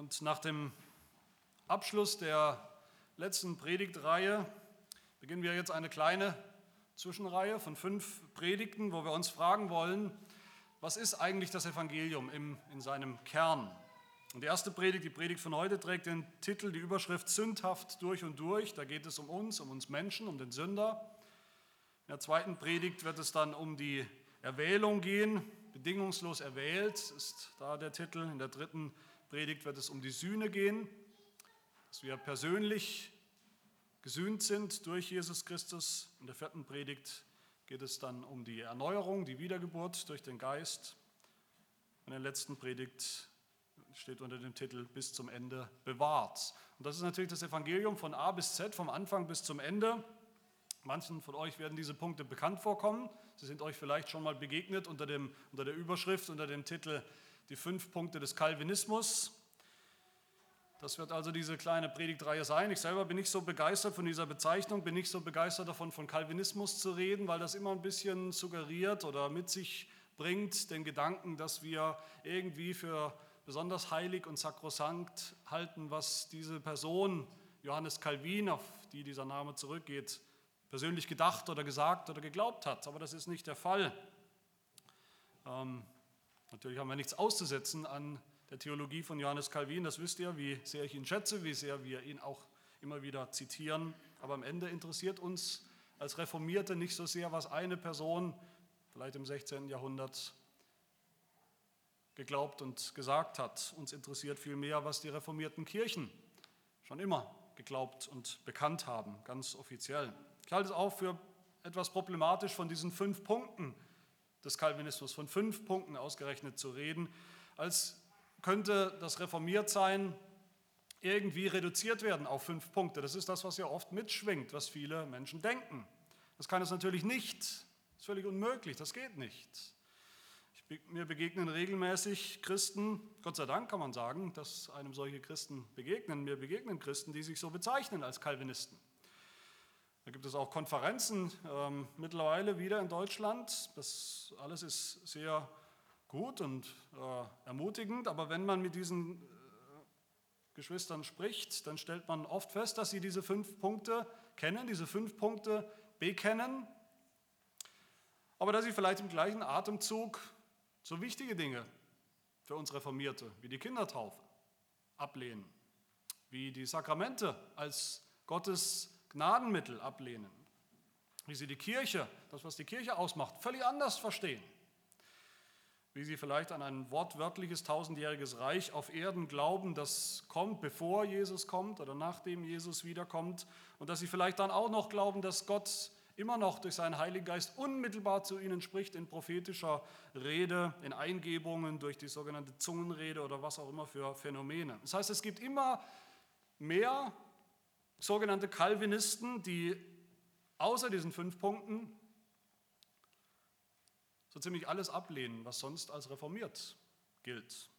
Und nach dem Abschluss der letzten Predigtreihe beginnen wir jetzt eine kleine Zwischenreihe von fünf Predigten, wo wir uns fragen wollen, was ist eigentlich das Evangelium im, in seinem Kern? Und die erste Predigt, die Predigt von heute, trägt den Titel, die Überschrift Sündhaft durch und durch. Da geht es um uns, um uns Menschen, um den Sünder. In der zweiten Predigt wird es dann um die Erwählung gehen. Bedingungslos erwählt ist da der Titel. In der dritten Predigt wird es um die Sühne gehen, dass wir persönlich gesühnt sind durch Jesus Christus. In der vierten Predigt geht es dann um die Erneuerung, die Wiedergeburt durch den Geist. In der letzten Predigt steht unter dem Titel bis zum Ende bewahrt. Und das ist natürlich das Evangelium von A bis Z, vom Anfang bis zum Ende. Manchen von euch werden diese Punkte bekannt vorkommen. Sie sind euch vielleicht schon mal begegnet unter, dem, unter der Überschrift, unter dem Titel die fünf Punkte des Calvinismus. Das wird also diese kleine Predigtreihe sein. Ich selber bin nicht so begeistert von dieser Bezeichnung, bin nicht so begeistert davon, von Calvinismus zu reden, weil das immer ein bisschen suggeriert oder mit sich bringt den Gedanken, dass wir irgendwie für besonders heilig und sakrosankt halten, was diese Person, Johannes Calvin, auf die dieser Name zurückgeht, persönlich gedacht oder gesagt oder geglaubt hat. Aber das ist nicht der Fall. Ähm, Natürlich haben wir nichts auszusetzen an der Theologie von Johannes Calvin, das wisst ihr, wie sehr ich ihn schätze, wie sehr wir ihn auch immer wieder zitieren. Aber am Ende interessiert uns als Reformierte nicht so sehr, was eine Person vielleicht im 16. Jahrhundert geglaubt und gesagt hat. Uns interessiert vielmehr, was die reformierten Kirchen schon immer geglaubt und bekannt haben, ganz offiziell. Ich halte es auch für etwas problematisch von diesen fünf Punkten, des Calvinismus von fünf Punkten ausgerechnet zu reden, als könnte das Reformiertsein irgendwie reduziert werden auf fünf Punkte. Das ist das, was ja oft mitschwingt, was viele Menschen denken. Das kann es natürlich nicht. Das ist völlig unmöglich, das geht nicht. Ich, mir begegnen regelmäßig Christen, Gott sei Dank kann man sagen, dass einem solche Christen begegnen. Mir begegnen Christen, die sich so bezeichnen als Calvinisten. Da gibt es auch Konferenzen ähm, mittlerweile wieder in Deutschland. Das alles ist sehr gut und äh, ermutigend. Aber wenn man mit diesen äh, Geschwistern spricht, dann stellt man oft fest, dass sie diese fünf Punkte kennen, diese fünf Punkte bekennen, aber dass sie vielleicht im gleichen Atemzug so wichtige Dinge für uns Reformierte wie die Kindertaufe ablehnen, wie die Sakramente als Gottes Gnadenmittel ablehnen, wie sie die Kirche, das, was die Kirche ausmacht, völlig anders verstehen, wie sie vielleicht an ein wortwörtliches tausendjähriges Reich auf Erden glauben, das kommt, bevor Jesus kommt oder nachdem Jesus wiederkommt, und dass sie vielleicht dann auch noch glauben, dass Gott immer noch durch seinen Heiligen Geist unmittelbar zu ihnen spricht in prophetischer Rede, in Eingebungen, durch die sogenannte Zungenrede oder was auch immer für Phänomene. Das heißt, es gibt immer mehr sogenannte Calvinisten, die außer diesen fünf Punkten so ziemlich alles ablehnen, was sonst als reformiert gilt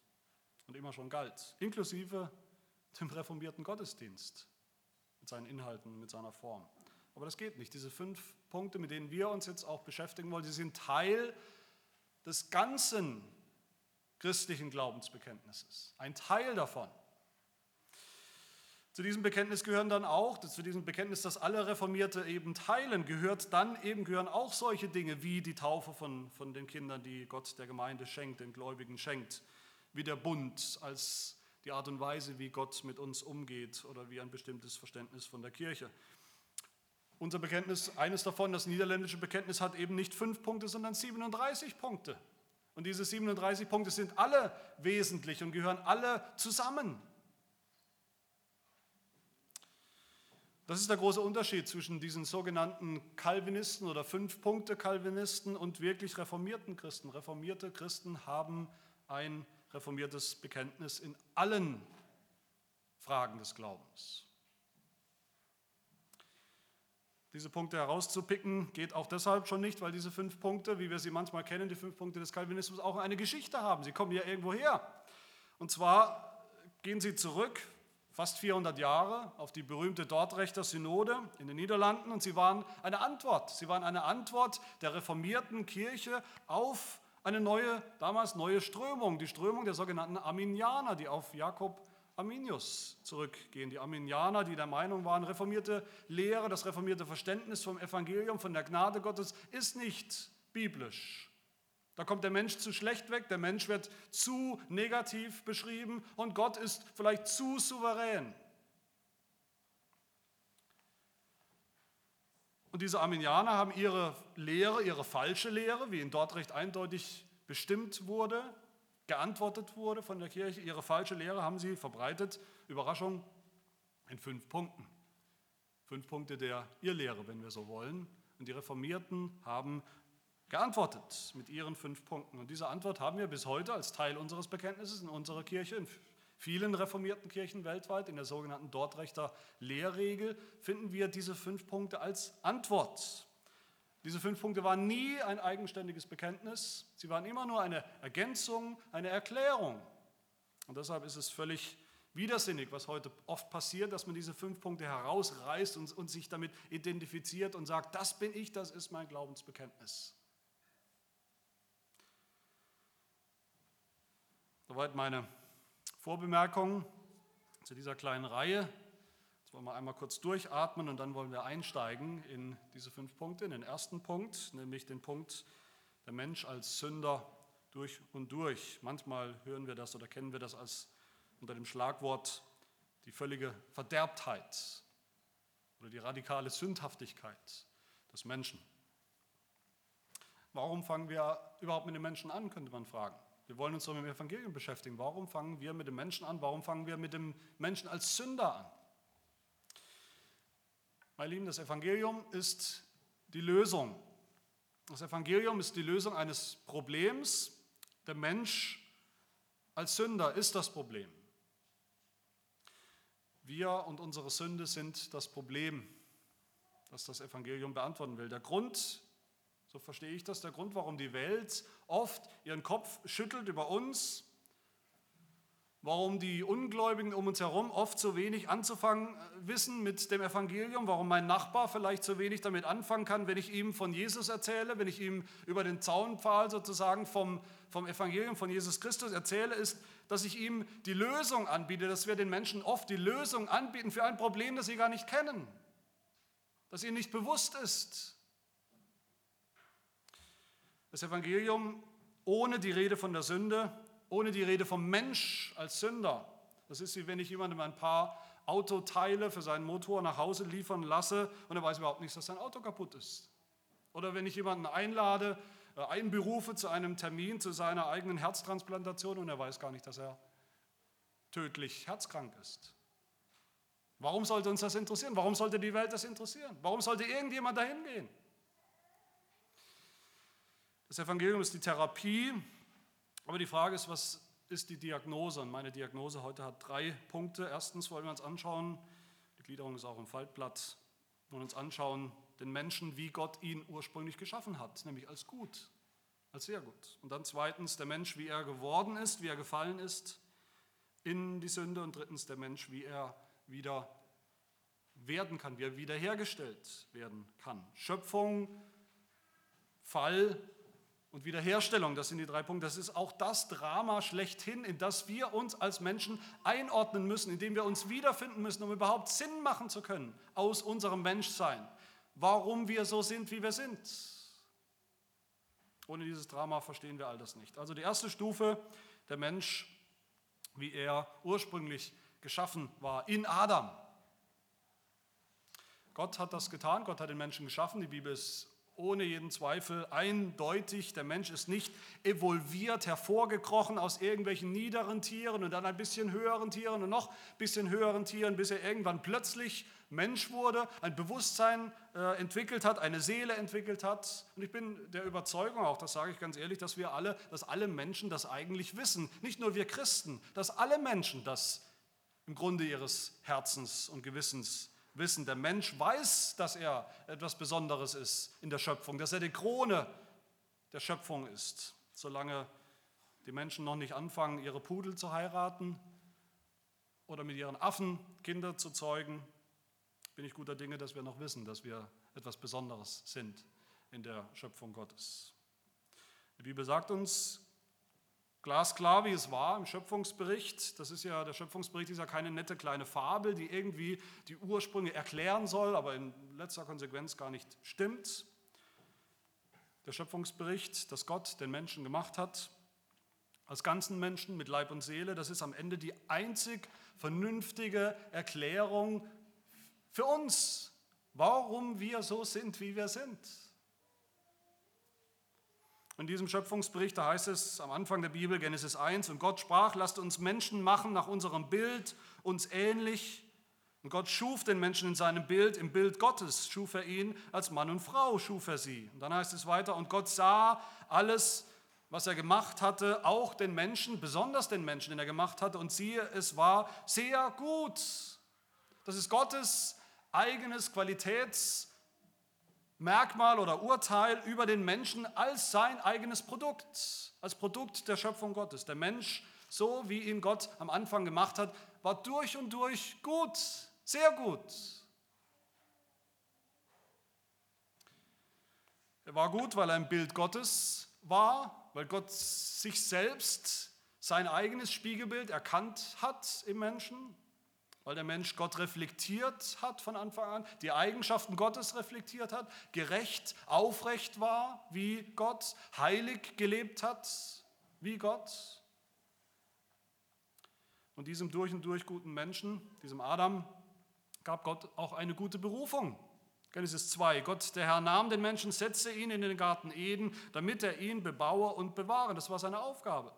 und immer schon galt, inklusive dem reformierten Gottesdienst mit seinen Inhalten, mit seiner Form. Aber das geht nicht. Diese fünf Punkte, mit denen wir uns jetzt auch beschäftigen wollen, die sind Teil des ganzen christlichen Glaubensbekenntnisses. Ein Teil davon. Zu diesem Bekenntnis gehören dann auch, zu diesem Bekenntnis, das alle Reformierte eben teilen, gehört dann eben, gehören auch solche Dinge wie die Taufe von, von den Kindern, die Gott der Gemeinde schenkt, den Gläubigen schenkt, wie der Bund als die Art und Weise, wie Gott mit uns umgeht oder wie ein bestimmtes Verständnis von der Kirche. Unser Bekenntnis, eines davon, das niederländische Bekenntnis, hat eben nicht fünf Punkte, sondern 37 Punkte. Und diese 37 Punkte sind alle wesentlich und gehören alle zusammen. Das ist der große Unterschied zwischen diesen sogenannten Calvinisten oder Fünf-Punkte-Calvinisten und wirklich reformierten Christen. Reformierte Christen haben ein reformiertes Bekenntnis in allen Fragen des Glaubens. Diese Punkte herauszupicken geht auch deshalb schon nicht, weil diese fünf Punkte, wie wir sie manchmal kennen, die fünf Punkte des Calvinismus, auch eine Geschichte haben. Sie kommen ja irgendwo her. Und zwar gehen sie zurück fast 400 Jahre auf die berühmte Dortrechter Synode in den Niederlanden und sie waren eine Antwort. Sie waren eine Antwort der reformierten Kirche auf eine neue, damals neue Strömung, die Strömung der sogenannten Arminianer, die auf Jakob Arminius zurückgehen. Die Arminianer, die der Meinung waren, reformierte Lehre, das reformierte Verständnis vom Evangelium, von der Gnade Gottes ist nicht biblisch. Da kommt der Mensch zu schlecht weg, der Mensch wird zu negativ beschrieben und Gott ist vielleicht zu souverän. Und diese Arminianer haben ihre Lehre, ihre falsche Lehre, wie in dort recht eindeutig bestimmt wurde, geantwortet wurde von der Kirche, ihre falsche Lehre haben sie verbreitet, Überraschung, in fünf Punkten. Fünf Punkte der Irrlehre, wenn wir so wollen. Und die Reformierten haben geantwortet mit ihren fünf Punkten. Und diese Antwort haben wir bis heute als Teil unseres Bekenntnisses in unserer Kirche, in vielen reformierten Kirchen weltweit, in der sogenannten Dortrechter Lehrregel, finden wir diese fünf Punkte als Antwort. Diese fünf Punkte waren nie ein eigenständiges Bekenntnis, sie waren immer nur eine Ergänzung, eine Erklärung. Und deshalb ist es völlig widersinnig, was heute oft passiert, dass man diese fünf Punkte herausreißt und, und sich damit identifiziert und sagt, das bin ich, das ist mein Glaubensbekenntnis. Soweit meine Vorbemerkung zu dieser kleinen Reihe. Jetzt wollen wir einmal kurz durchatmen und dann wollen wir einsteigen in diese fünf Punkte. In den ersten Punkt, nämlich den Punkt, der Mensch als Sünder durch und durch. Manchmal hören wir das oder kennen wir das als unter dem Schlagwort die völlige Verderbtheit oder die radikale Sündhaftigkeit des Menschen. Warum fangen wir überhaupt mit den Menschen an, könnte man fragen. Wir wollen uns doch mit dem Evangelium beschäftigen. Warum fangen wir mit dem Menschen an? Warum fangen wir mit dem Menschen als Sünder an? Meine Lieben, das Evangelium ist die Lösung. Das Evangelium ist die Lösung eines Problems. Der Mensch als Sünder ist das Problem. Wir und unsere Sünde sind das Problem, das das Evangelium beantworten will. Der Grund so verstehe ich das, der Grund, warum die Welt oft ihren Kopf schüttelt über uns, warum die Ungläubigen um uns herum oft so wenig anzufangen äh, wissen mit dem Evangelium, warum mein Nachbar vielleicht so wenig damit anfangen kann, wenn ich ihm von Jesus erzähle, wenn ich ihm über den Zaunpfahl sozusagen vom, vom Evangelium von Jesus Christus erzähle, ist, dass ich ihm die Lösung anbiete, dass wir den Menschen oft die Lösung anbieten für ein Problem, das sie gar nicht kennen, das ihnen nicht bewusst ist. Das Evangelium ohne die Rede von der Sünde, ohne die Rede vom Mensch als Sünder. Das ist wie wenn ich jemandem ein paar Autoteile für seinen Motor nach Hause liefern lasse und er weiß überhaupt nicht, dass sein Auto kaputt ist. Oder wenn ich jemanden einlade, äh, einberufe zu einem Termin zu seiner eigenen Herztransplantation und er weiß gar nicht, dass er tödlich herzkrank ist. Warum sollte uns das interessieren? Warum sollte die Welt das interessieren? Warum sollte irgendjemand dahin gehen? Das Evangelium ist die Therapie, aber die Frage ist, was ist die Diagnose? Und meine Diagnose heute hat drei Punkte. Erstens wollen wir uns anschauen, die Gliederung ist auch im Faltblatt, wir wollen uns anschauen, den Menschen, wie Gott ihn ursprünglich geschaffen hat, nämlich als gut, als sehr gut. Und dann zweitens der Mensch, wie er geworden ist, wie er gefallen ist in die Sünde. Und drittens der Mensch, wie er wieder werden kann, wie er wiederhergestellt werden kann. Schöpfung, Fall und Wiederherstellung, das sind die drei Punkte. Das ist auch das Drama schlechthin, in das wir uns als Menschen einordnen müssen, in dem wir uns wiederfinden müssen, um überhaupt Sinn machen zu können aus unserem Menschsein. Warum wir so sind, wie wir sind. Ohne dieses Drama verstehen wir all das nicht. Also die erste Stufe, der Mensch, wie er ursprünglich geschaffen war, in Adam. Gott hat das getan, Gott hat den Menschen geschaffen. Die Bibel ist ohne jeden Zweifel eindeutig, der Mensch ist nicht evolviert, hervorgekrochen aus irgendwelchen niederen Tieren und dann ein bisschen höheren Tieren und noch ein bisschen höheren Tieren, bis er irgendwann plötzlich Mensch wurde, ein Bewusstsein äh, entwickelt hat, eine Seele entwickelt hat. Und ich bin der Überzeugung auch, das sage ich ganz ehrlich, dass wir alle, dass alle Menschen das eigentlich wissen. Nicht nur wir Christen, dass alle Menschen das im Grunde ihres Herzens und Gewissens wissen. Der Mensch weiß, dass er etwas Besonderes ist in der Schöpfung, dass er die Krone der Schöpfung ist. Solange die Menschen noch nicht anfangen, ihre Pudel zu heiraten oder mit ihren Affen Kinder zu zeugen, bin ich guter Dinge, dass wir noch wissen, dass wir etwas Besonderes sind in der Schöpfung Gottes. Die Bibel sagt uns, Glasklar, wie es war im Schöpfungsbericht. Das ist ja, der Schöpfungsbericht ist ja keine nette kleine Fabel, die irgendwie die Ursprünge erklären soll, aber in letzter Konsequenz gar nicht stimmt. Der Schöpfungsbericht, dass Gott den Menschen gemacht hat, als ganzen Menschen mit Leib und Seele, das ist am Ende die einzig vernünftige Erklärung für uns, warum wir so sind, wie wir sind. In diesem Schöpfungsbericht, da heißt es am Anfang der Bibel, Genesis 1, und Gott sprach, lasst uns Menschen machen nach unserem Bild, uns ähnlich. Und Gott schuf den Menschen in seinem Bild, im Bild Gottes schuf er ihn, als Mann und Frau schuf er sie. Und dann heißt es weiter, und Gott sah alles, was er gemacht hatte, auch den Menschen, besonders den Menschen, den er gemacht hatte, und siehe, es war sehr gut. Das ist Gottes eigenes Qualitäts- Merkmal oder Urteil über den Menschen als sein eigenes Produkt, als Produkt der Schöpfung Gottes. Der Mensch, so wie ihn Gott am Anfang gemacht hat, war durch und durch gut, sehr gut. Er war gut, weil er ein Bild Gottes war, weil Gott sich selbst sein eigenes Spiegelbild erkannt hat im Menschen weil der Mensch Gott reflektiert hat von Anfang an, die Eigenschaften Gottes reflektiert hat, gerecht, aufrecht war wie Gott, heilig gelebt hat wie Gott. Und diesem durch und durch guten Menschen, diesem Adam, gab Gott auch eine gute Berufung. Genesis 2. Gott, der Herr, nahm den Menschen, setzte ihn in den Garten Eden, damit er ihn bebaue und bewahre. Das war seine Aufgabe.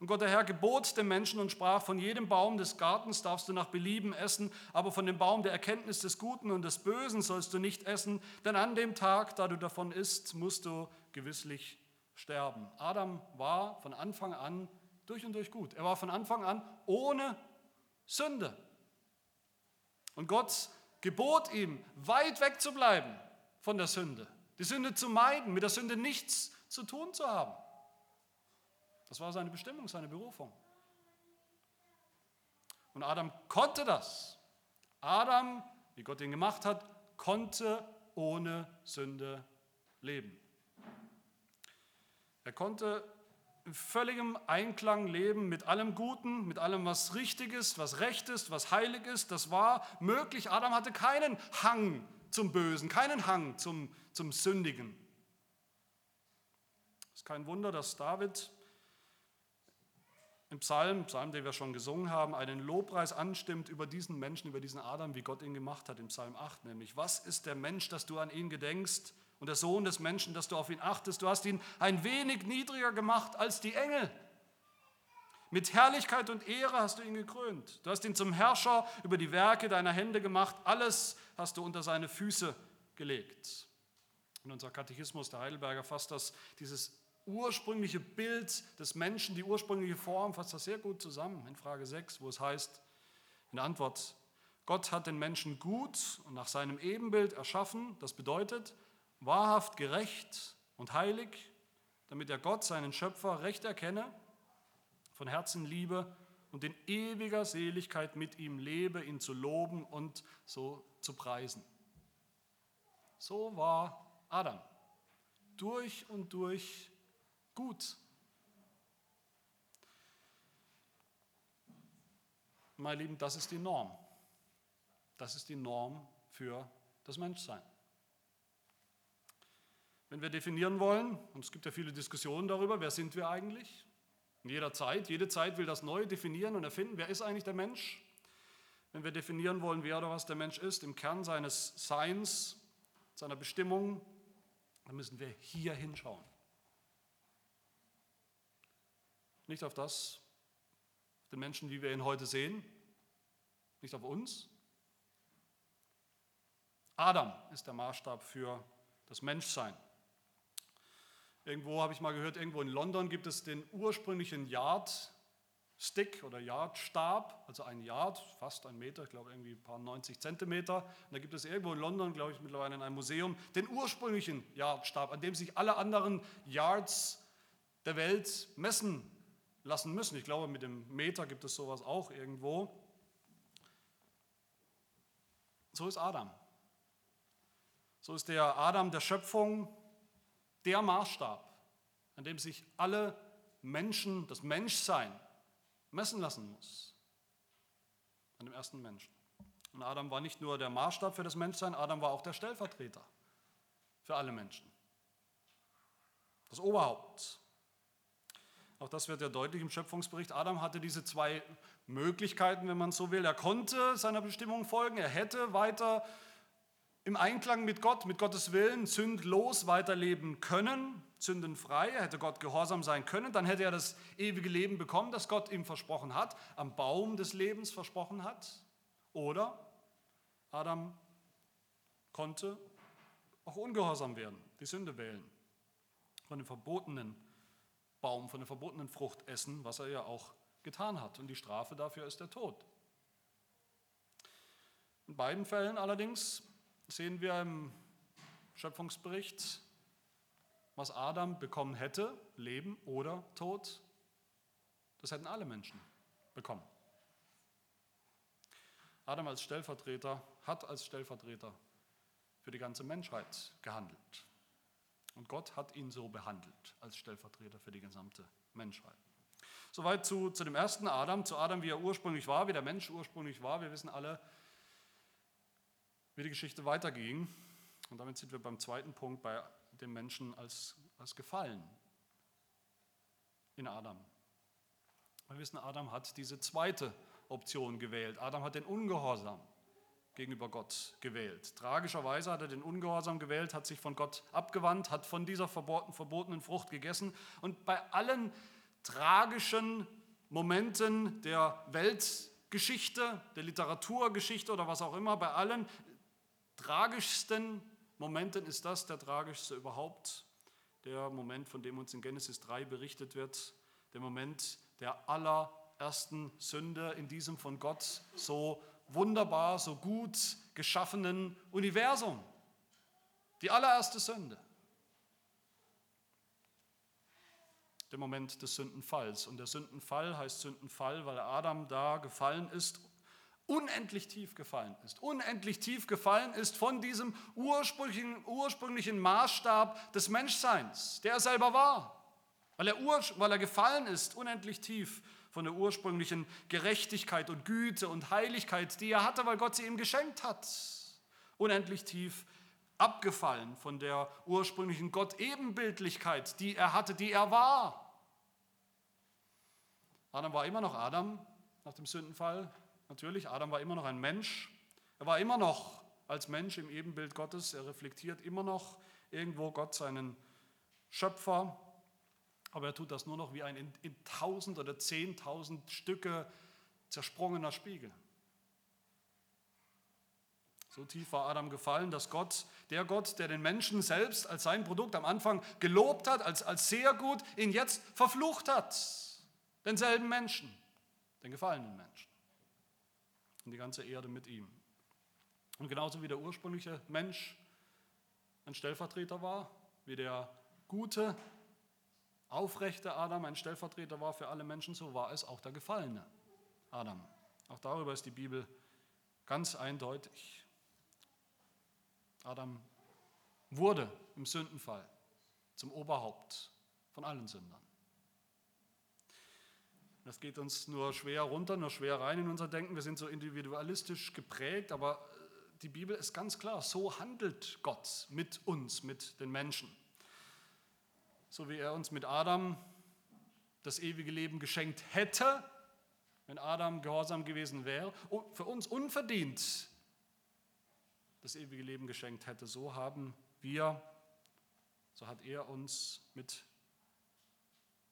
Und Gott der Herr gebot dem Menschen und sprach, von jedem Baum des Gartens darfst du nach Belieben essen, aber von dem Baum der Erkenntnis des Guten und des Bösen sollst du nicht essen, denn an dem Tag, da du davon isst, musst du gewisslich sterben. Adam war von Anfang an durch und durch gut. Er war von Anfang an ohne Sünde. Und Gott gebot ihm, weit weg zu bleiben von der Sünde, die Sünde zu meiden, mit der Sünde nichts zu tun zu haben. Das war seine Bestimmung, seine Berufung. Und Adam konnte das. Adam, wie Gott ihn gemacht hat, konnte ohne Sünde leben. Er konnte in völligem Einklang leben mit allem Guten, mit allem, was richtig ist, was recht ist, was heilig ist. Das war möglich. Adam hatte keinen Hang zum Bösen, keinen Hang zum, zum Sündigen. Es ist kein Wunder, dass David im Psalm, Psalm, den wir schon gesungen haben, einen Lobpreis anstimmt über diesen Menschen, über diesen Adam, wie Gott ihn gemacht hat, im Psalm 8 nämlich. Was ist der Mensch, dass du an ihn gedenkst und der Sohn des Menschen, dass du auf ihn achtest? Du hast ihn ein wenig niedriger gemacht als die Engel. Mit Herrlichkeit und Ehre hast du ihn gekrönt. Du hast ihn zum Herrscher über die Werke deiner Hände gemacht. Alles hast du unter seine Füße gelegt. Und unser Katechismus, der Heidelberger, fasst das, dieses ursprüngliche Bild des Menschen, die ursprüngliche Form, fasst das sehr gut zusammen in Frage 6, wo es heißt, in der Antwort, Gott hat den Menschen gut und nach seinem Ebenbild erschaffen, das bedeutet wahrhaft gerecht und heilig, damit er Gott, seinen Schöpfer, recht erkenne, von Herzen liebe und in ewiger Seligkeit mit ihm lebe, ihn zu loben und so zu preisen. So war Adam durch und durch gut. Meine Lieben, das ist die Norm. Das ist die Norm für das Menschsein. Wenn wir definieren wollen, und es gibt ja viele Diskussionen darüber, wer sind wir eigentlich? In jeder Zeit, jede Zeit will das neu definieren und erfinden, wer ist eigentlich der Mensch? Wenn wir definieren wollen, wer oder was der Mensch ist, im Kern seines Seins, seiner Bestimmung, dann müssen wir hier hinschauen. Nicht auf das, den Menschen, wie wir ihn heute sehen, nicht auf uns. Adam ist der Maßstab für das Menschsein. Irgendwo habe ich mal gehört, irgendwo in London gibt es den ursprünglichen Yardstick oder Yardstab, also ein Yard, fast ein Meter, ich glaube irgendwie ein paar 90 Zentimeter. Und da gibt es irgendwo in London, glaube ich, mittlerweile in einem Museum, den ursprünglichen Yardstab, an dem sich alle anderen Yards der Welt messen lassen müssen. Ich glaube, mit dem Meter gibt es sowas auch irgendwo. So ist Adam. So ist der Adam der Schöpfung der Maßstab, an dem sich alle Menschen, das Menschsein messen lassen muss. An dem ersten Menschen. Und Adam war nicht nur der Maßstab für das Menschsein, Adam war auch der Stellvertreter für alle Menschen. Das Oberhaupt. Auch das wird ja deutlich im Schöpfungsbericht. Adam hatte diese zwei Möglichkeiten, wenn man so will. Er konnte seiner Bestimmung folgen, er hätte weiter im Einklang mit Gott, mit Gottes Willen, sündlos weiterleben können, sündenfrei. Er hätte Gott gehorsam sein können. Dann hätte er das ewige Leben bekommen, das Gott ihm versprochen hat, am Baum des Lebens versprochen hat. Oder Adam konnte auch ungehorsam werden, die Sünde wählen, von dem verbotenen Baum, von der verbotenen Frucht essen, was er ja auch getan hat. Und die Strafe dafür ist der Tod. In beiden Fällen allerdings sehen wir im Schöpfungsbericht, was Adam bekommen hätte, Leben oder Tod. Das hätten alle Menschen bekommen. Adam als Stellvertreter hat als Stellvertreter für die ganze Menschheit gehandelt. Und Gott hat ihn so behandelt als Stellvertreter für die gesamte Menschheit. Soweit zu, zu dem ersten Adam, zu Adam, wie er ursprünglich war, wie der Mensch ursprünglich war. Wir wissen alle, wie die Geschichte weiterging. Und damit sind wir beim zweiten Punkt, bei dem Menschen als, als gefallen in Adam. Wir wissen, Adam hat diese zweite Option gewählt. Adam hat den Ungehorsam gegenüber Gott gewählt. Tragischerweise hat er den Ungehorsam gewählt, hat sich von Gott abgewandt, hat von dieser verbotenen Frucht gegessen. Und bei allen tragischen Momenten der Weltgeschichte, der Literaturgeschichte oder was auch immer, bei allen tragischsten Momenten ist das der tragischste überhaupt, der Moment, von dem uns in Genesis 3 berichtet wird, der Moment der allerersten Sünde in diesem von Gott so wunderbar, so gut geschaffenen Universum. Die allererste Sünde. Der Moment des Sündenfalls. Und der Sündenfall heißt Sündenfall, weil Adam da gefallen ist, unendlich tief gefallen ist. Unendlich tief gefallen ist von diesem ursprünglichen, ursprünglichen Maßstab des Menschseins, der er selber war. Weil er, weil er gefallen ist, unendlich tief von der ursprünglichen Gerechtigkeit und Güte und Heiligkeit, die er hatte, weil Gott sie ihm geschenkt hat. Unendlich tief abgefallen von der ursprünglichen Gott-Ebenbildlichkeit, die er hatte, die er war. Adam war immer noch Adam nach dem Sündenfall. Natürlich, Adam war immer noch ein Mensch. Er war immer noch als Mensch im Ebenbild Gottes. Er reflektiert immer noch irgendwo Gott, seinen Schöpfer. Aber er tut das nur noch wie ein in, in tausend oder zehntausend Stücke zersprungener Spiegel. So tief war Adam gefallen, dass Gott, der Gott, der den Menschen selbst als sein Produkt am Anfang gelobt hat, als, als sehr gut, ihn jetzt verflucht hat. Denselben Menschen, den gefallenen Menschen. Und die ganze Erde mit ihm. Und genauso wie der ursprüngliche Mensch ein Stellvertreter war, wie der gute, aufrechte Adam ein Stellvertreter war für alle Menschen, so war es auch der gefallene Adam. Auch darüber ist die Bibel ganz eindeutig. Adam wurde im Sündenfall zum Oberhaupt von allen Sündern. Das geht uns nur schwer runter, nur schwer rein in unser Denken. Wir sind so individualistisch geprägt, aber die Bibel ist ganz klar, so handelt Gott mit uns, mit den Menschen so wie er uns mit Adam das ewige Leben geschenkt hätte, wenn Adam gehorsam gewesen wäre, für uns unverdient das ewige Leben geschenkt hätte. So haben wir, so hat er uns mit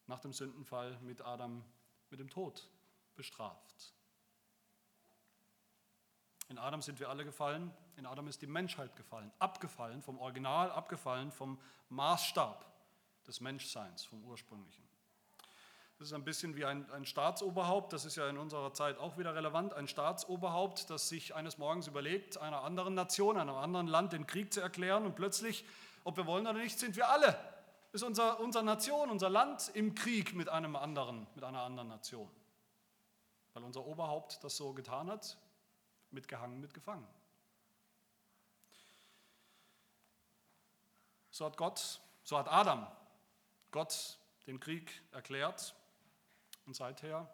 nach dem Sündenfall mit Adam mit dem Tod bestraft. In Adam sind wir alle gefallen, in Adam ist die Menschheit gefallen, abgefallen vom Original, abgefallen vom Maßstab des Menschseins, vom ursprünglichen. Das ist ein bisschen wie ein, ein, Staatsoberhaupt, das ist ja in unserer Zeit auch wieder relevant, ein Staatsoberhaupt, das sich eines Morgens überlegt, einer anderen Nation, einem anderen Land den Krieg zu erklären und plötzlich, ob wir wollen oder nicht, sind wir alle, ist unser, unsere Nation, unser Land im Krieg mit einem anderen, mit einer anderen Nation. Weil unser Oberhaupt das so getan hat, mitgehangen, mitgefangen. So hat Gott, so hat Adam Gott den Krieg erklärt und seither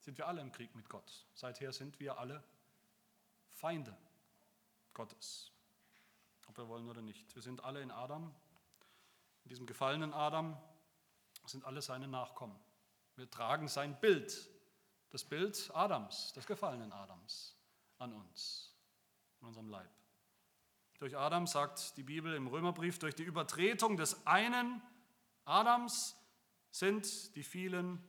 sind wir alle im Krieg mit Gott. Seither sind wir alle Feinde Gottes, ob wir wollen oder nicht. Wir sind alle in Adam, in diesem gefallenen Adam, sind alle seine Nachkommen. Wir tragen sein Bild, das Bild Adams, des gefallenen Adams, an uns, in unserem Leib. Durch Adam sagt die Bibel im Römerbrief, durch die Übertretung des einen Adams sind die vielen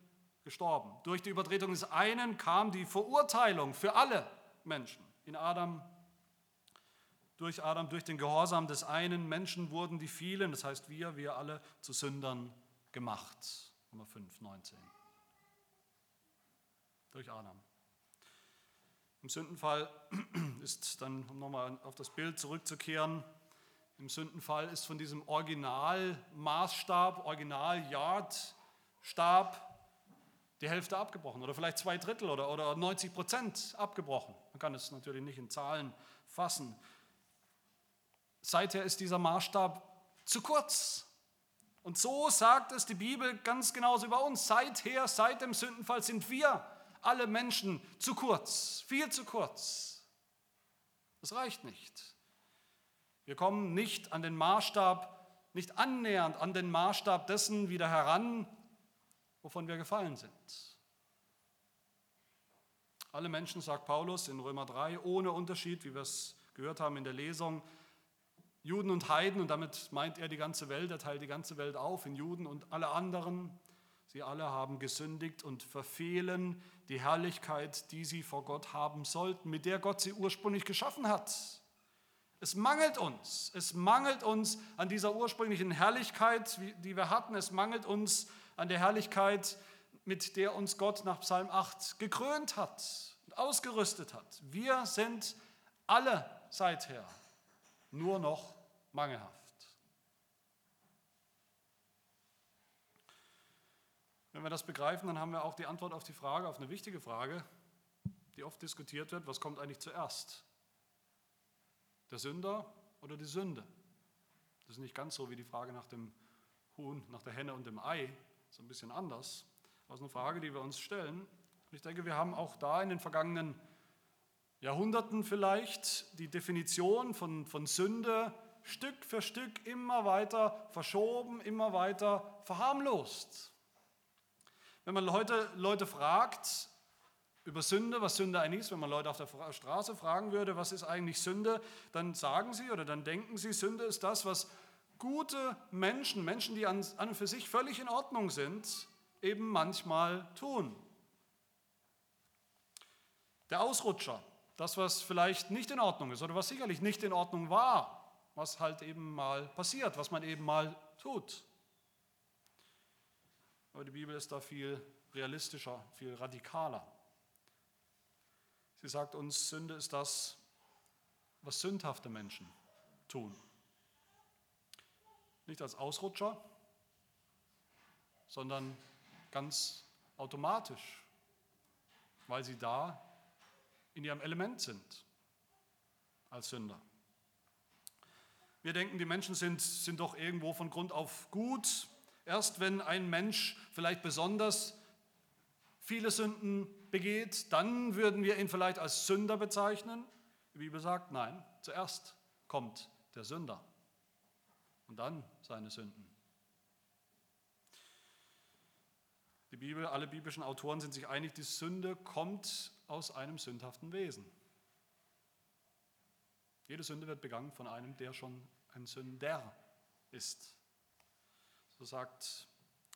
gestorben. Durch die Übertretung des einen kam die Verurteilung für alle Menschen. In Adam, durch Adam, durch den Gehorsam des einen Menschen wurden die vielen, das heißt wir, wir alle zu Sündern gemacht. Nummer 5, 19. Durch Adam. Im Sündenfall ist dann, um nochmal auf das Bild zurückzukehren, im Sündenfall ist von diesem Originalmaßstab, Original-Yardstab die Hälfte abgebrochen oder vielleicht zwei Drittel oder, oder 90 Prozent abgebrochen. Man kann es natürlich nicht in Zahlen fassen. Seither ist dieser Maßstab zu kurz. Und so sagt es die Bibel ganz genauso über uns. Seither, seit dem Sündenfall sind wir alle Menschen zu kurz, viel zu kurz. Das reicht nicht. Wir kommen nicht an den Maßstab, nicht annähernd an den Maßstab dessen wieder heran, wovon wir gefallen sind. Alle Menschen, sagt Paulus in Römer 3, ohne Unterschied, wie wir es gehört haben in der Lesung, Juden und Heiden, und damit meint er die ganze Welt, er teilt die ganze Welt auf in Juden und alle anderen, sie alle haben gesündigt und verfehlen die Herrlichkeit, die sie vor Gott haben sollten, mit der Gott sie ursprünglich geschaffen hat. Es mangelt uns, es mangelt uns an dieser ursprünglichen Herrlichkeit, die wir hatten, es mangelt uns an der Herrlichkeit, mit der uns Gott nach Psalm 8 gekrönt hat und ausgerüstet hat. Wir sind alle seither nur noch mangelhaft. Wenn wir das begreifen, dann haben wir auch die Antwort auf die Frage, auf eine wichtige Frage, die oft diskutiert wird, was kommt eigentlich zuerst? Der Sünder oder die Sünde? Das ist nicht ganz so wie die Frage nach dem Huhn, nach der Henne und dem Ei, so ein bisschen anders. Das ist eine Frage, die wir uns stellen. Und ich denke, wir haben auch da in den vergangenen Jahrhunderten vielleicht die Definition von, von Sünde Stück für Stück immer weiter verschoben, immer weiter verharmlost. Wenn man heute Leute fragt über Sünde, was Sünde eigentlich ist, wenn man Leute auf der Straße fragen würde, was ist eigentlich Sünde, dann sagen sie oder dann denken sie, Sünde ist das, was gute Menschen, Menschen, die an, an und für sich völlig in Ordnung sind, eben manchmal tun. Der Ausrutscher, das, was vielleicht nicht in Ordnung ist oder was sicherlich nicht in Ordnung war, was halt eben mal passiert, was man eben mal tut. Aber die Bibel ist da viel realistischer, viel radikaler. Sie sagt uns, Sünde ist das, was sündhafte Menschen tun. Nicht als Ausrutscher, sondern ganz automatisch, weil sie da in ihrem Element sind als Sünder. Wir denken, die Menschen sind, sind doch irgendwo von Grund auf gut. Erst wenn ein Mensch vielleicht besonders viele Sünden begeht, dann würden wir ihn vielleicht als Sünder bezeichnen. Die Bibel sagt, nein, zuerst kommt der Sünder und dann seine Sünden. Die Bibel, alle biblischen Autoren sind sich einig, die Sünde kommt aus einem sündhaften Wesen. Jede Sünde wird begangen von einem, der schon ein Sünder ist. So sagt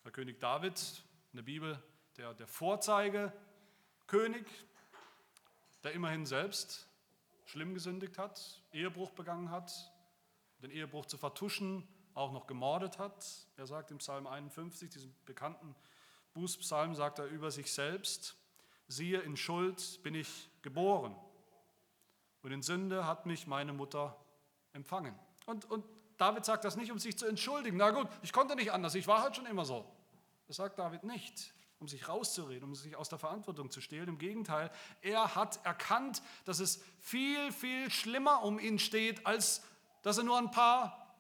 der König David in der Bibel, der, der Vorzeigekönig, der immerhin selbst schlimm gesündigt hat, Ehebruch begangen hat, den Ehebruch zu vertuschen, auch noch gemordet hat. Er sagt im Psalm 51, diesem bekannten Bußpsalm, sagt er über sich selbst, siehe, in Schuld bin ich geboren und in Sünde hat mich meine Mutter empfangen. Und, und David sagt das nicht, um sich zu entschuldigen. Na gut, ich konnte nicht anders, ich war halt schon immer so. Das sagt David nicht, um sich rauszureden, um sich aus der Verantwortung zu stehlen. Im Gegenteil, er hat erkannt, dass es viel, viel schlimmer um ihn steht, als dass er nur ein paar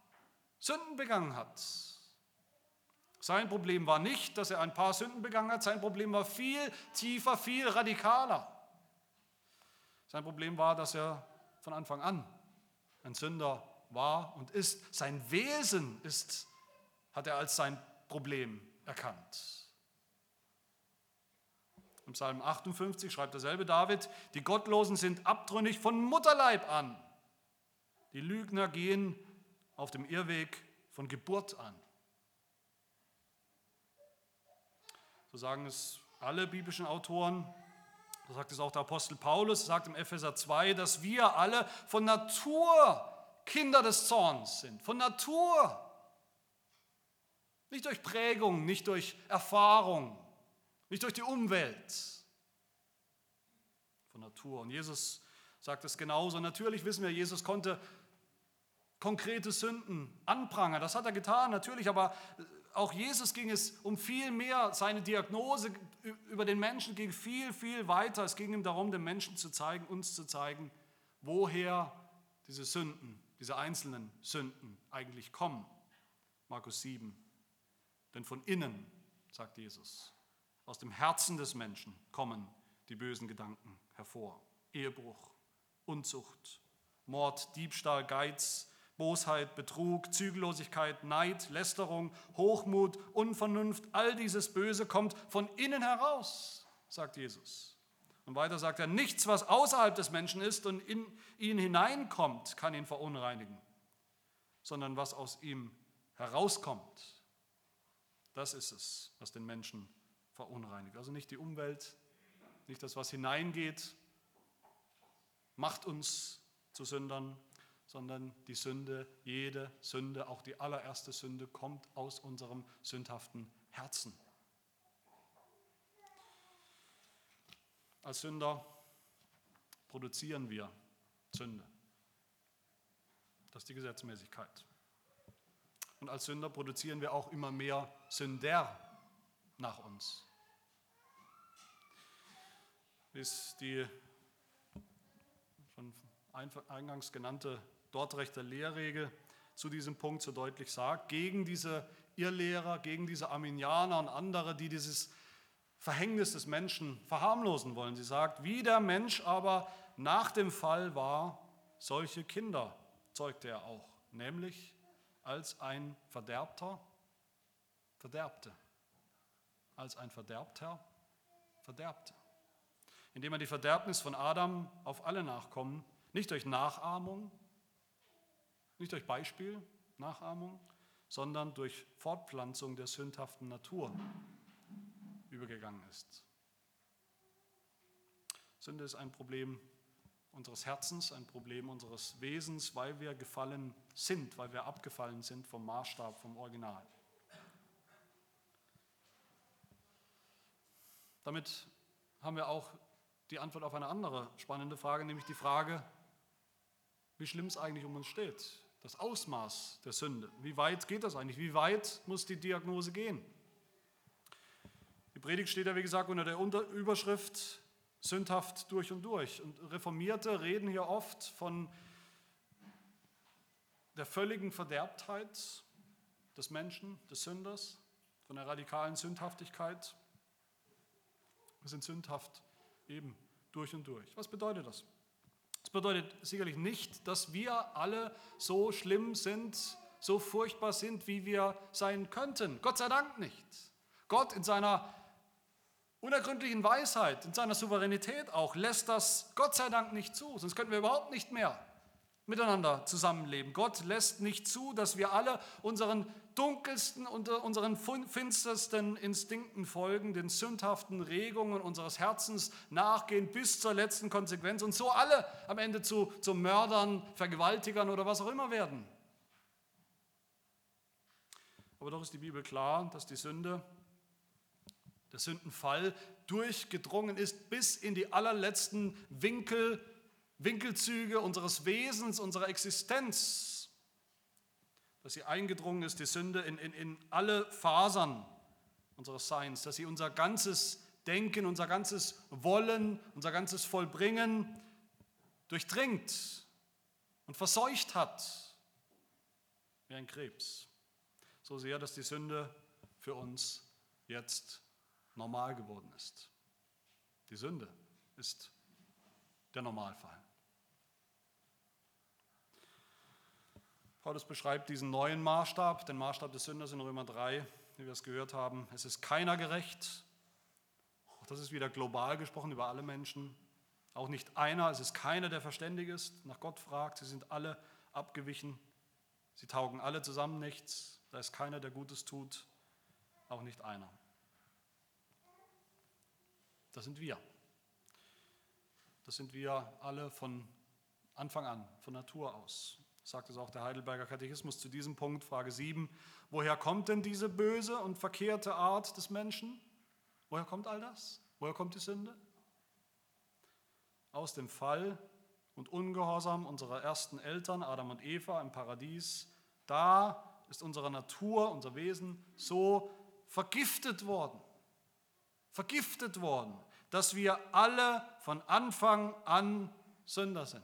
Sünden begangen hat. Sein Problem war nicht, dass er ein paar Sünden begangen hat, sein Problem war viel tiefer, viel radikaler. Sein Problem war, dass er von Anfang an ein Sünder war und ist. Sein Wesen ist, hat er als sein Problem erkannt. Im Psalm 58 schreibt derselbe David, die Gottlosen sind abtrünnig von Mutterleib an. Die Lügner gehen auf dem Irrweg von Geburt an. So sagen es alle biblischen Autoren. So sagt es auch der Apostel Paulus, sagt im Epheser 2, dass wir alle von Natur Kinder des Zorns sind. Von Natur. Nicht durch Prägung, nicht durch Erfahrung, nicht durch die Umwelt. Von Natur. Und Jesus sagt es genauso. Natürlich wissen wir, Jesus konnte konkrete Sünden anprangern. Das hat er getan, natürlich, aber auch Jesus ging es um viel mehr. Seine Diagnose über den Menschen ging viel, viel weiter. Es ging ihm darum, den Menschen zu zeigen, uns zu zeigen, woher diese Sünden, diese einzelnen Sünden eigentlich kommen. Markus 7. Denn von innen, sagt Jesus, aus dem Herzen des Menschen kommen die bösen Gedanken hervor. Ehebruch, Unzucht, Mord, Diebstahl, Geiz, Bosheit, Betrug, Zügellosigkeit, Neid, Lästerung, Hochmut, Unvernunft, all dieses Böse kommt von innen heraus, sagt Jesus. Und weiter sagt er, nichts, was außerhalb des Menschen ist und in ihn hineinkommt, kann ihn verunreinigen, sondern was aus ihm herauskommt, das ist es, was den Menschen verunreinigt. Also nicht die Umwelt, nicht das, was hineingeht, macht uns zu Sündern, sondern die Sünde, jede Sünde, auch die allererste Sünde, kommt aus unserem sündhaften Herzen. Als Sünder produzieren wir Sünde. Das ist die Gesetzmäßigkeit. Und als Sünder produzieren wir auch immer mehr Sünder nach uns. Wie es die schon eingangs genannte Dortrechter Lehrregel zu diesem Punkt so deutlich sagt, gegen diese Irrlehrer, gegen diese Arminianer und andere, die dieses Verhängnis des Menschen verharmlosen wollen. Sie sagt, wie der Mensch aber nach dem Fall war, solche Kinder zeugte er auch, nämlich als ein Verderbter verderbte, als ein Verderbter verderbte, indem er die Verderbnis von Adam auf alle Nachkommen, nicht durch Nachahmung, nicht durch Beispiel, Nachahmung, sondern durch Fortpflanzung der sündhaften Natur übergegangen ist. Sünde ist ein Problem unseres Herzens, ein Problem unseres Wesens, weil wir gefallen sind, weil wir abgefallen sind vom Maßstab, vom Original. Damit haben wir auch die Antwort auf eine andere spannende Frage, nämlich die Frage, wie schlimm es eigentlich um uns steht das Ausmaß der Sünde. Wie weit geht das eigentlich? Wie weit muss die Diagnose gehen? Die Predigt steht ja, wie gesagt, unter der Überschrift sündhaft durch und durch. Und Reformierte reden hier oft von der völligen Verderbtheit des Menschen, des Sünders, von der radikalen Sündhaftigkeit. Wir sind sündhaft eben durch und durch. Was bedeutet das? Das bedeutet sicherlich nicht, dass wir alle so schlimm sind, so furchtbar sind, wie wir sein könnten. Gott sei Dank nicht. Gott in seiner unergründlichen Weisheit, in seiner Souveränität auch, lässt das Gott sei Dank nicht zu. Sonst könnten wir überhaupt nicht mehr miteinander zusammenleben. Gott lässt nicht zu, dass wir alle unseren dunkelsten und unseren finstersten Instinkten folgen, den sündhaften Regungen unseres Herzens nachgehen bis zur letzten Konsequenz und so alle am Ende zu, zu Mördern, Vergewaltigern oder was auch immer werden. Aber doch ist die Bibel klar, dass die Sünde, der Sündenfall durchgedrungen ist bis in die allerletzten Winkel, Winkelzüge unseres Wesens, unserer Existenz dass sie eingedrungen ist, die Sünde, in, in, in alle Fasern unseres Seins, dass sie unser ganzes Denken, unser ganzes Wollen, unser ganzes Vollbringen durchdringt und verseucht hat, wie ein Krebs. So sehr, dass die Sünde für für uns jetzt normal geworden ist. Die Sünde ist der Normalfall. Paulus beschreibt diesen neuen Maßstab, den Maßstab des Sünders in Römer 3, wie wir es gehört haben. Es ist keiner gerecht. Auch das ist wieder global gesprochen über alle Menschen. Auch nicht einer, es ist keiner, der verständig ist, nach Gott fragt. Sie sind alle abgewichen. Sie taugen alle zusammen nichts. Da ist keiner, der Gutes tut. Auch nicht einer. Das sind wir. Das sind wir alle von Anfang an, von Natur aus. Sagt es auch der Heidelberger Katechismus zu diesem Punkt, Frage 7. Woher kommt denn diese böse und verkehrte Art des Menschen? Woher kommt all das? Woher kommt die Sünde? Aus dem Fall und Ungehorsam unserer ersten Eltern, Adam und Eva im Paradies. Da ist unsere Natur, unser Wesen so vergiftet worden. Vergiftet worden dass wir alle von Anfang an Sünder sind.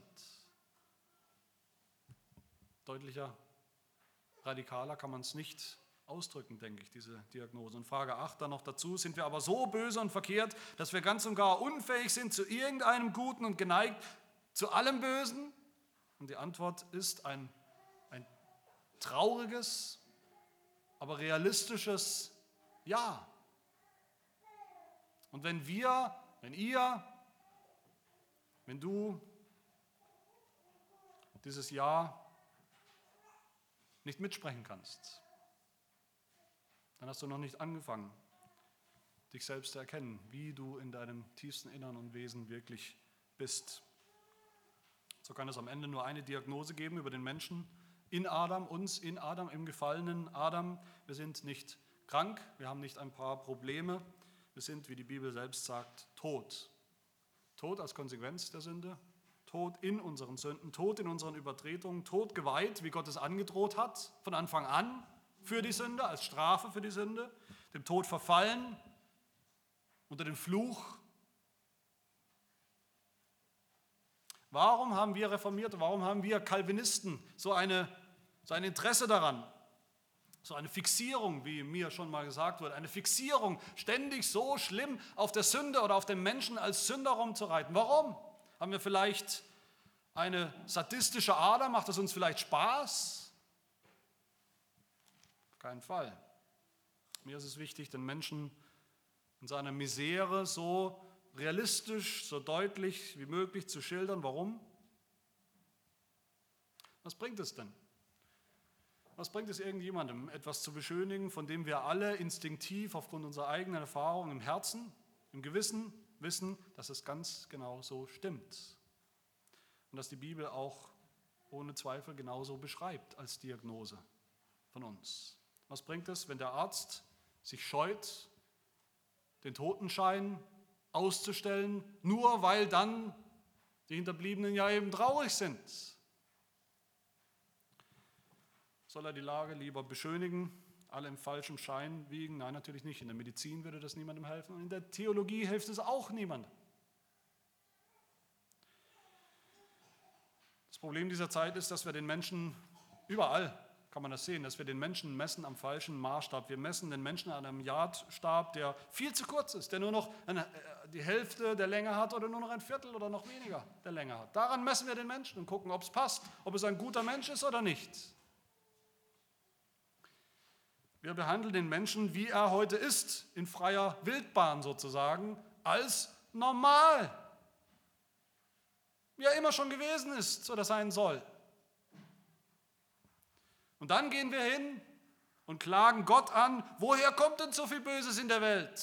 Deutlicher, radikaler kann man es nicht ausdrücken, denke ich, diese Diagnose. Und Frage 8 dann noch dazu, sind wir aber so böse und verkehrt, dass wir ganz und gar unfähig sind zu irgendeinem Guten und geneigt zu allem Bösen? Und die Antwort ist ein, ein trauriges, aber realistisches Ja. Und wenn wir, wenn ihr, wenn du dieses Jahr nicht mitsprechen kannst, dann hast du noch nicht angefangen, dich selbst zu erkennen, wie du in deinem tiefsten Innern und Wesen wirklich bist. So kann es am Ende nur eine Diagnose geben über den Menschen in Adam, uns in Adam, im gefallenen Adam. Wir sind nicht krank, wir haben nicht ein paar Probleme, wir sind, wie die Bibel selbst sagt, tot. Tot als Konsequenz der Sünde, tot in unseren Sünden, tot in unseren Übertretungen, tot geweiht, wie Gott es angedroht hat, von Anfang an für die Sünde, als Strafe für die Sünde, dem Tod verfallen, unter dem Fluch. Warum haben wir Reformierte, warum haben wir Calvinisten so, eine, so ein Interesse daran, so eine Fixierung, wie mir schon mal gesagt wurde, eine Fixierung, ständig so schlimm auf der Sünde oder auf den Menschen als Sünder rumzureiten. Warum? Haben wir vielleicht eine sadistische Ader? Macht es uns vielleicht Spaß? Auf keinen Fall. Mir ist es wichtig, den Menschen in seiner Misere so realistisch, so deutlich wie möglich zu schildern. Warum? Was bringt es denn? Was bringt es irgendjemandem, etwas zu beschönigen, von dem wir alle instinktiv aufgrund unserer eigenen Erfahrung im Herzen, im Gewissen wissen, dass es ganz genau so stimmt? Und dass die Bibel auch ohne Zweifel genauso beschreibt als Diagnose von uns. Was bringt es, wenn der Arzt sich scheut, den Totenschein auszustellen, nur weil dann die Hinterbliebenen ja eben traurig sind? Soll er die Lage lieber beschönigen, alle im falschen Schein wiegen? Nein, natürlich nicht. In der Medizin würde das niemandem helfen und in der Theologie hilft es auch niemandem. Das Problem dieser Zeit ist, dass wir den Menschen überall kann man das sehen, dass wir den Menschen messen am falschen Maßstab. Wir messen den Menschen an einem Yardstab, der viel zu kurz ist, der nur noch eine, äh, die Hälfte der Länge hat oder nur noch ein Viertel oder noch weniger der Länge hat. Daran messen wir den Menschen und gucken, ob es passt, ob es ein guter Mensch ist oder nicht. Wir behandeln den Menschen, wie er heute ist, in freier Wildbahn sozusagen, als normal. Wie er immer schon gewesen ist oder sein soll. Und dann gehen wir hin und klagen Gott an, woher kommt denn so viel Böses in der Welt?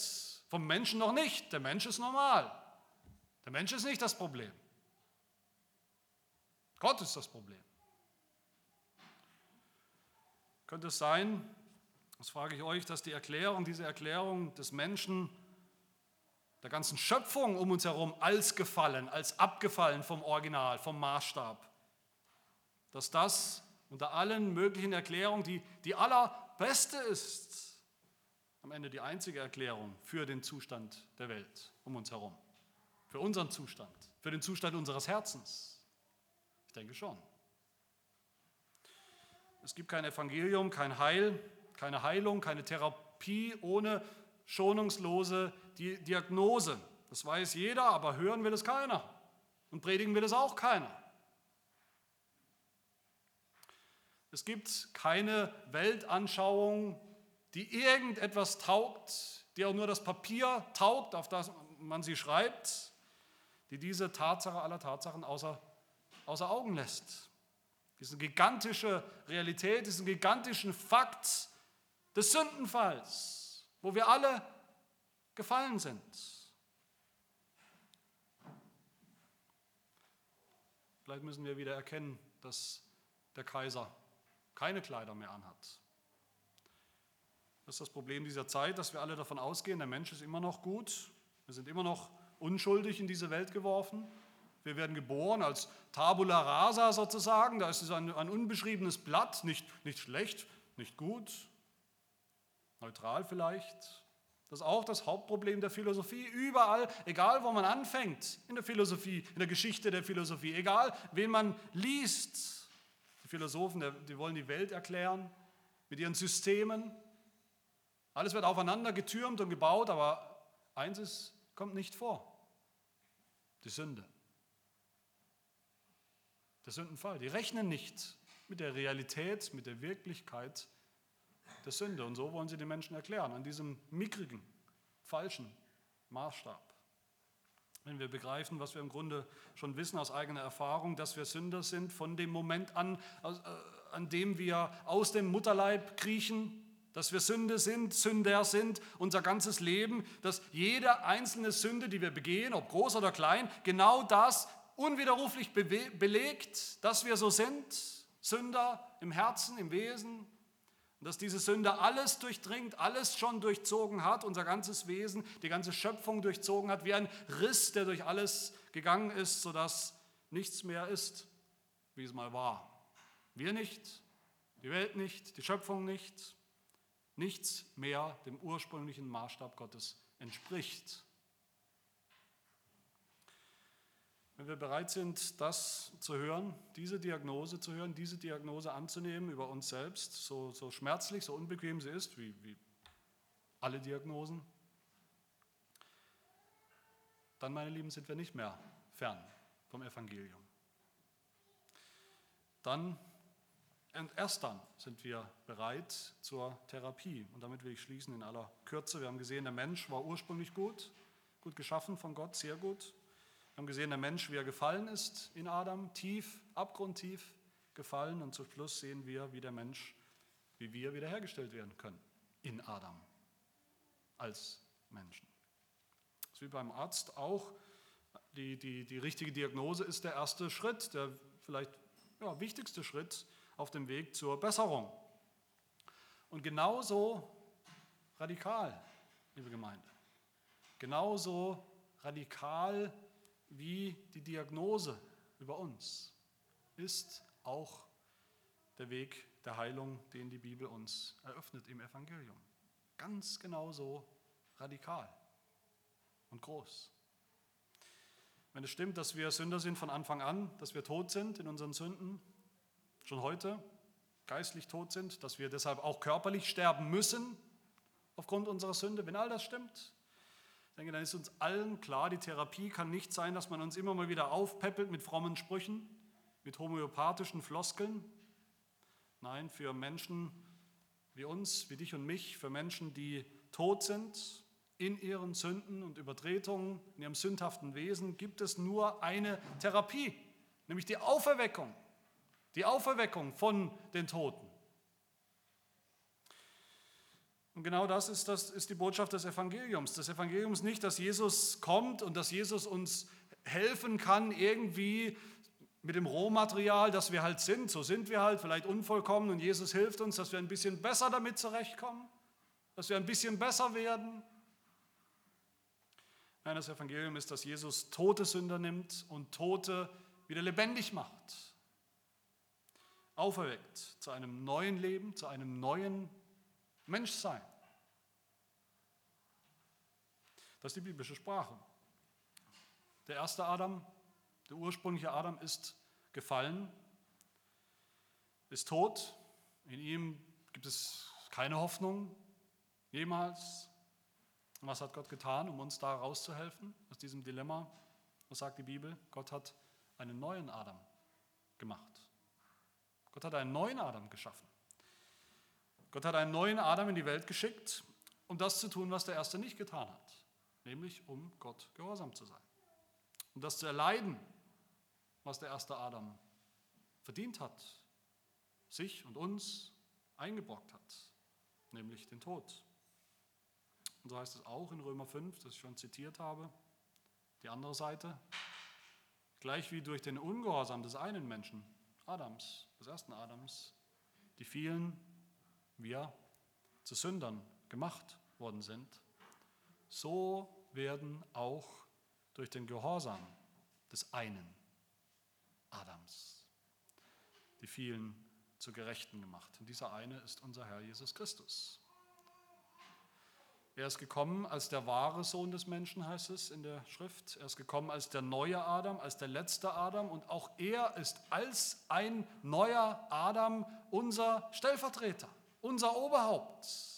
Vom Menschen noch nicht. Der Mensch ist normal. Der Mensch ist nicht das Problem. Gott ist das Problem. Könnte es sein, das frage ich euch, dass die Erklärung, diese Erklärung des Menschen, der ganzen Schöpfung um uns herum als gefallen, als abgefallen vom Original, vom Maßstab, dass das unter allen möglichen Erklärungen die, die allerbeste ist, am Ende die einzige Erklärung für den Zustand der Welt um uns herum, für unseren Zustand, für den Zustand unseres Herzens. Ich denke schon. Es gibt kein Evangelium, kein Heil, keine Heilung, keine Therapie, ohne schonungslose Diagnose. Das weiß jeder, aber hören will es keiner. Und predigen will es auch keiner. Es gibt keine Weltanschauung, die irgendetwas taugt, die auch nur das Papier taugt, auf das man sie schreibt, die diese Tatsache aller Tatsachen außer, außer Augen lässt. Diese gigantische Realität, diesen gigantischen Fakt des Sündenfalls, wo wir alle gefallen sind. Vielleicht müssen wir wieder erkennen, dass der Kaiser keine Kleider mehr anhat. Das ist das Problem dieser Zeit, dass wir alle davon ausgehen, der Mensch ist immer noch gut, wir sind immer noch unschuldig in diese Welt geworfen. Wir werden geboren als Tabula rasa sozusagen, da ist es ein, ein unbeschriebenes Blatt, nicht, nicht schlecht, nicht gut, neutral vielleicht. Das ist auch das Hauptproblem der Philosophie. Überall, egal wo man anfängt, in der Philosophie, in der Geschichte der Philosophie, egal wen man liest, Philosophen, die wollen die Welt erklären mit ihren Systemen. Alles wird aufeinander getürmt und gebaut, aber eins ist, kommt nicht vor. Die Sünde. Der Sündenfall. Die rechnen nicht mit der Realität, mit der Wirklichkeit der Sünde. Und so wollen sie den Menschen erklären, an diesem mickrigen, falschen Maßstab. Wenn wir begreifen, was wir im Grunde schon wissen aus eigener Erfahrung, dass wir Sünder sind von dem Moment an, äh, an dem wir aus dem Mutterleib kriechen, dass wir Sünde sind, Sünder sind, unser ganzes Leben, dass jede einzelne Sünde, die wir begehen, ob groß oder klein, genau das unwiderruflich belegt, dass wir so sind, Sünder im Herzen, im Wesen, und dass diese Sünde alles durchdringt, alles schon durchzogen hat, unser ganzes Wesen, die ganze Schöpfung durchzogen hat, wie ein Riss, der durch alles gegangen ist, sodass nichts mehr ist, wie es mal war. Wir nicht, die Welt nicht, die Schöpfung nicht, nichts mehr dem ursprünglichen Maßstab Gottes entspricht. Wenn wir bereit sind, das zu hören, diese Diagnose zu hören, diese Diagnose anzunehmen über uns selbst, so, so schmerzlich, so unbequem sie ist, wie, wie alle Diagnosen, dann, meine Lieben, sind wir nicht mehr fern vom Evangelium. Dann und erst dann sind wir bereit zur Therapie. Und damit will ich schließen in aller Kürze. Wir haben gesehen, der Mensch war ursprünglich gut, gut geschaffen von Gott, sehr gut. Wir haben gesehen, der Mensch, wie er gefallen ist in Adam, tief, abgrundtief gefallen. Und zum Schluss sehen wir, wie der Mensch, wie wir wiederhergestellt werden können in Adam als Menschen. Das ist wie beim Arzt auch. Die, die, die richtige Diagnose ist der erste Schritt, der vielleicht ja, wichtigste Schritt auf dem Weg zur Besserung. Und genauso radikal, liebe Gemeinde, genauso radikal wie die Diagnose über uns ist auch der Weg der Heilung, den die Bibel uns eröffnet im Evangelium. Ganz genauso radikal und groß. Wenn es stimmt, dass wir Sünder sind von Anfang an, dass wir tot sind in unseren Sünden, schon heute geistlich tot sind, dass wir deshalb auch körperlich sterben müssen aufgrund unserer Sünde, wenn all das stimmt, ich denke, dann ist uns allen klar, die Therapie kann nicht sein, dass man uns immer mal wieder aufpeppelt mit frommen Sprüchen, mit homöopathischen Floskeln. Nein, für Menschen wie uns, wie dich und mich, für Menschen, die tot sind in ihren Sünden und Übertretungen, in ihrem sündhaften Wesen, gibt es nur eine Therapie, nämlich die Auferweckung. Die Auferweckung von den Toten. Und genau das ist, das ist die Botschaft des Evangeliums. Das Evangelium ist nicht, dass Jesus kommt und dass Jesus uns helfen kann, irgendwie mit dem Rohmaterial, das wir halt sind. So sind wir halt, vielleicht unvollkommen und Jesus hilft uns, dass wir ein bisschen besser damit zurechtkommen, dass wir ein bisschen besser werden. Nein, das Evangelium ist, dass Jesus tote Sünder nimmt und Tote wieder lebendig macht. Auferweckt zu einem neuen Leben, zu einem neuen Menschsein. Das ist die biblische Sprache. Der erste Adam, der ursprüngliche Adam ist gefallen, ist tot. In ihm gibt es keine Hoffnung. Jemals? Was hat Gott getan, um uns da rauszuhelfen aus diesem Dilemma? Was sagt die Bibel? Gott hat einen neuen Adam gemacht. Gott hat einen neuen Adam geschaffen. Gott hat einen neuen Adam in die Welt geschickt, um das zu tun, was der erste nicht getan hat, nämlich um Gott gehorsam zu sein. Um das zu erleiden, was der erste Adam verdient hat, sich und uns eingebrockt hat, nämlich den Tod. Und so heißt es auch in Römer 5, das ich schon zitiert habe, die andere Seite, gleich wie durch den Ungehorsam des einen Menschen, Adams, des ersten Adams, die vielen, wir, zu Sündern gemacht worden sind, so werden auch durch den Gehorsam des einen Adams die vielen zu Gerechten gemacht. Und dieser eine ist unser Herr Jesus Christus. Er ist gekommen als der wahre Sohn des Menschen, heißt es in der Schrift. Er ist gekommen als der neue Adam, als der letzte Adam. Und auch er ist als ein neuer Adam unser Stellvertreter, unser Oberhaupt.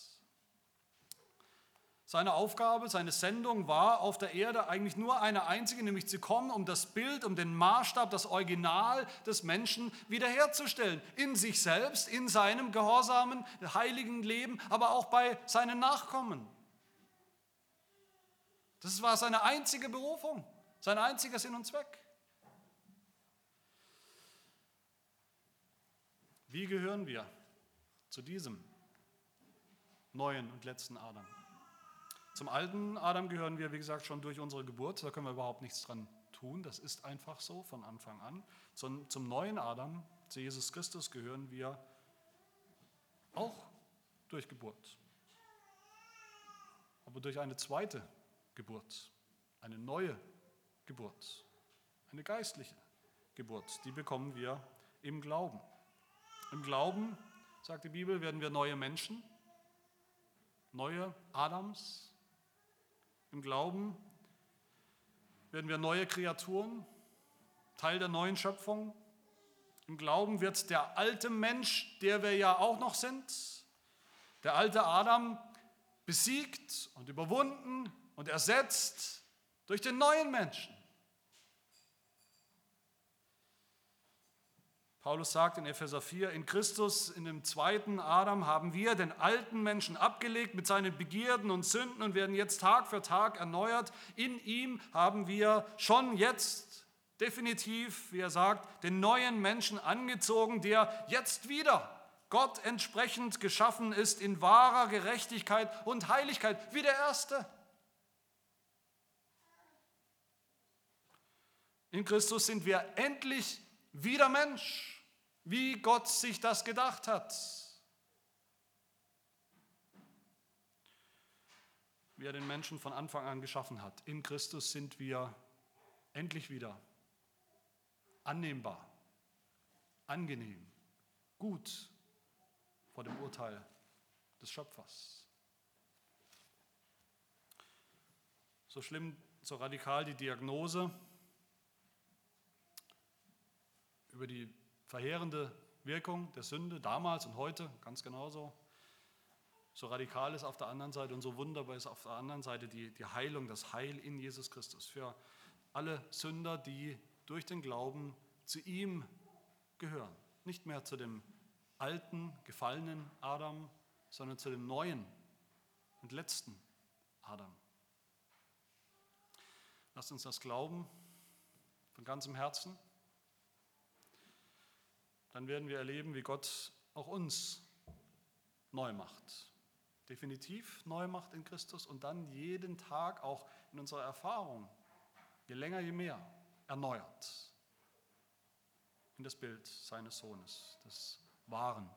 Seine Aufgabe, seine Sendung war auf der Erde eigentlich nur eine einzige, nämlich zu kommen, um das Bild, um den Maßstab, das Original des Menschen wiederherzustellen. In sich selbst, in seinem gehorsamen, heiligen Leben, aber auch bei seinen Nachkommen. Das war seine einzige Berufung, sein einziger Sinn und Zweck. Wie gehören wir zu diesem neuen und letzten Adam? Zum alten Adam gehören wir, wie gesagt, schon durch unsere Geburt. Da können wir überhaupt nichts dran tun. Das ist einfach so von Anfang an. Zum, zum neuen Adam, zu Jesus Christus, gehören wir auch durch Geburt. Aber durch eine zweite Geburt, eine neue Geburt, eine geistliche Geburt. Die bekommen wir im Glauben. Im Glauben, sagt die Bibel, werden wir neue Menschen, neue Adams. Im Glauben werden wir neue Kreaturen, Teil der neuen Schöpfung. Im Glauben wird der alte Mensch, der wir ja auch noch sind, der alte Adam, besiegt und überwunden und ersetzt durch den neuen Menschen. Paulus sagt in Epheser 4, in Christus, in dem zweiten Adam, haben wir den alten Menschen abgelegt mit seinen Begierden und Sünden und werden jetzt Tag für Tag erneuert. In ihm haben wir schon jetzt definitiv, wie er sagt, den neuen Menschen angezogen, der jetzt wieder Gott entsprechend geschaffen ist in wahrer Gerechtigkeit und Heiligkeit, wie der Erste. In Christus sind wir endlich wieder Mensch, wie Gott sich das gedacht hat. Wie er den Menschen von Anfang an geschaffen hat. In Christus sind wir endlich wieder annehmbar, angenehm, gut vor dem Urteil des Schöpfers. So schlimm, so radikal die Diagnose, über die verheerende Wirkung der Sünde damals und heute ganz genauso. So radikal ist auf der anderen Seite und so wunderbar ist auf der anderen Seite die, die Heilung, das Heil in Jesus Christus für alle Sünder, die durch den Glauben zu ihm gehören. Nicht mehr zu dem alten, gefallenen Adam, sondern zu dem neuen und letzten Adam. Lasst uns das glauben von ganzem Herzen dann werden wir erleben, wie Gott auch uns neu macht. Definitiv neu macht in Christus und dann jeden Tag auch in unserer Erfahrung, je länger, je mehr, erneuert in das Bild seines Sohnes, des wahren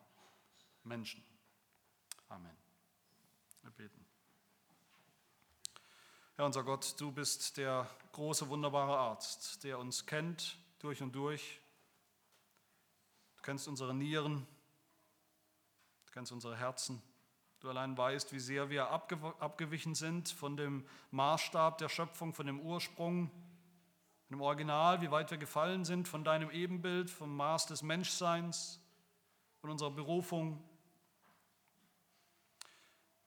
Menschen. Amen. Wir beten. Herr unser Gott, du bist der große, wunderbare Arzt, der uns kennt durch und durch kennst unsere Nieren, du kennst unsere Herzen. Du allein weißt, wie sehr wir abgewichen sind von dem Maßstab der Schöpfung, von dem Ursprung, von dem Original, wie weit wir gefallen sind von deinem Ebenbild, vom Maß des Menschseins, von unserer Berufung.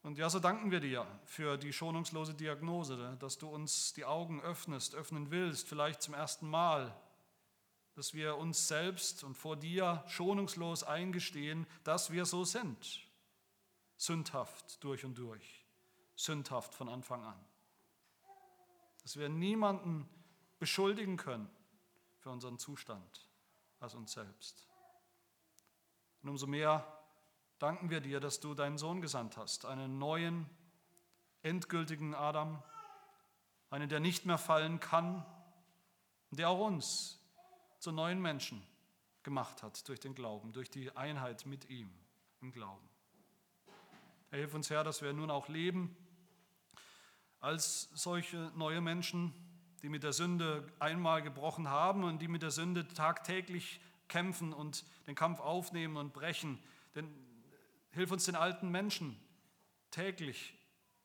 Und ja, so danken wir dir für die schonungslose Diagnose, dass du uns die Augen öffnest, öffnen willst, vielleicht zum ersten Mal, dass wir uns selbst und vor dir schonungslos eingestehen, dass wir so sind, sündhaft durch und durch, sündhaft von Anfang an. Dass wir niemanden beschuldigen können für unseren Zustand als uns selbst. Und umso mehr danken wir dir, dass du deinen Sohn gesandt hast, einen neuen, endgültigen Adam, einen, der nicht mehr fallen kann und der auch uns zu neuen Menschen gemacht hat durch den Glauben, durch die Einheit mit ihm im Glauben. Er hilft uns Herr, dass wir nun auch leben als solche neue Menschen, die mit der Sünde einmal gebrochen haben und die mit der Sünde tagtäglich kämpfen und den Kampf aufnehmen und brechen. Denn hilf uns den alten Menschen täglich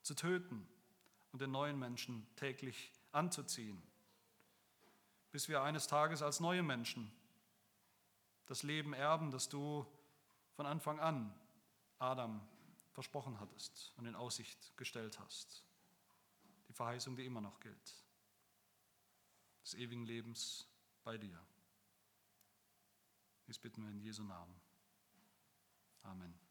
zu töten und den neuen Menschen täglich anzuziehen, bis wir eines Tages als neue Menschen das Leben erben, das du von Anfang an Adam versprochen hattest und in Aussicht gestellt hast. Die Verheißung, die immer noch gilt, des ewigen Lebens bei dir. Dies bitten wir in Jesu Namen. Amen.